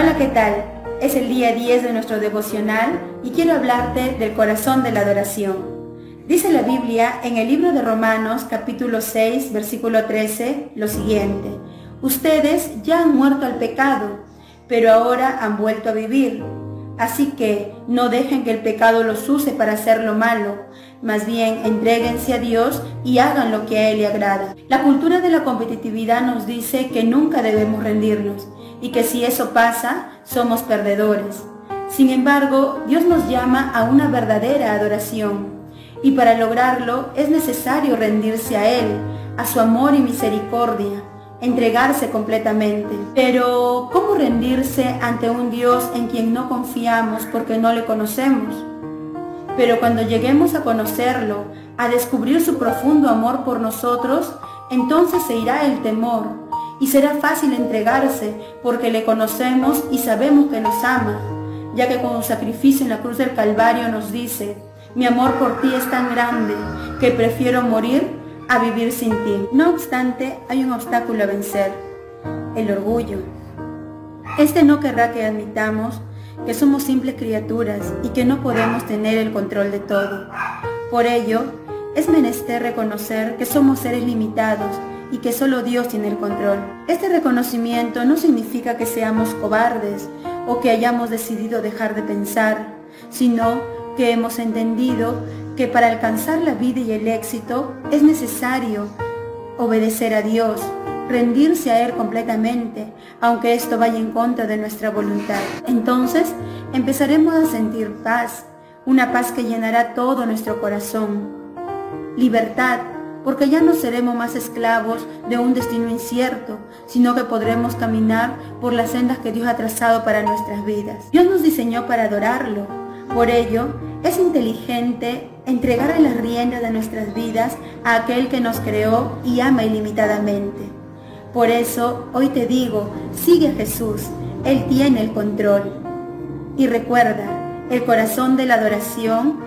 ¿qué tal? Es el día 10 de nuestro devocional y quiero hablarte del corazón de la adoración. Dice la Biblia en el libro de Romanos capítulo 6 versículo 13 lo siguiente. Ustedes ya han muerto al pecado, pero ahora han vuelto a vivir. Así que no dejen que el pecado los use para hacer lo malo, más bien entréguense a Dios y hagan lo que a Él le agrada. La cultura de la competitividad nos dice que nunca debemos rendirnos y que si eso pasa, somos perdedores. Sin embargo, Dios nos llama a una verdadera adoración y para lograrlo es necesario rendirse a Él, a su amor y misericordia, entregarse completamente. Pero, ¿cómo rendirse ante un Dios en quien no confiamos porque no le conocemos? Pero cuando lleguemos a conocerlo, a descubrir su profundo amor por nosotros, entonces se irá el temor y será fácil entregarse porque le conocemos y sabemos que nos ama, ya que con su sacrificio en la cruz del Calvario nos dice, mi amor por ti es tan grande que prefiero morir a vivir sin ti. No obstante, hay un obstáculo a vencer, el orgullo. Este no querrá que admitamos que somos simples criaturas y que no podemos tener el control de todo. Por ello, es menester reconocer que somos seres limitados y que solo Dios tiene el control. Este reconocimiento no significa que seamos cobardes o que hayamos decidido dejar de pensar, sino que hemos entendido que para alcanzar la vida y el éxito es necesario obedecer a Dios, rendirse a Él completamente, aunque esto vaya en contra de nuestra voluntad. Entonces empezaremos a sentir paz, una paz que llenará todo nuestro corazón. Libertad, porque ya no seremos más esclavos de un destino incierto, sino que podremos caminar por las sendas que Dios ha trazado para nuestras vidas. Dios nos diseñó para adorarlo. Por ello, es inteligente entregar las riendas de nuestras vidas a aquel que nos creó y ama ilimitadamente. Por eso hoy te digo, sigue a Jesús, Él tiene el control. Y recuerda, el corazón de la adoración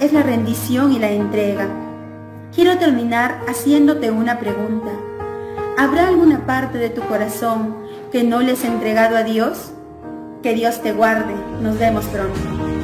es la rendición y la entrega. Quiero terminar haciéndote una pregunta. ¿Habrá alguna parte de tu corazón que no le has entregado a Dios? Que Dios te guarde. Nos vemos pronto.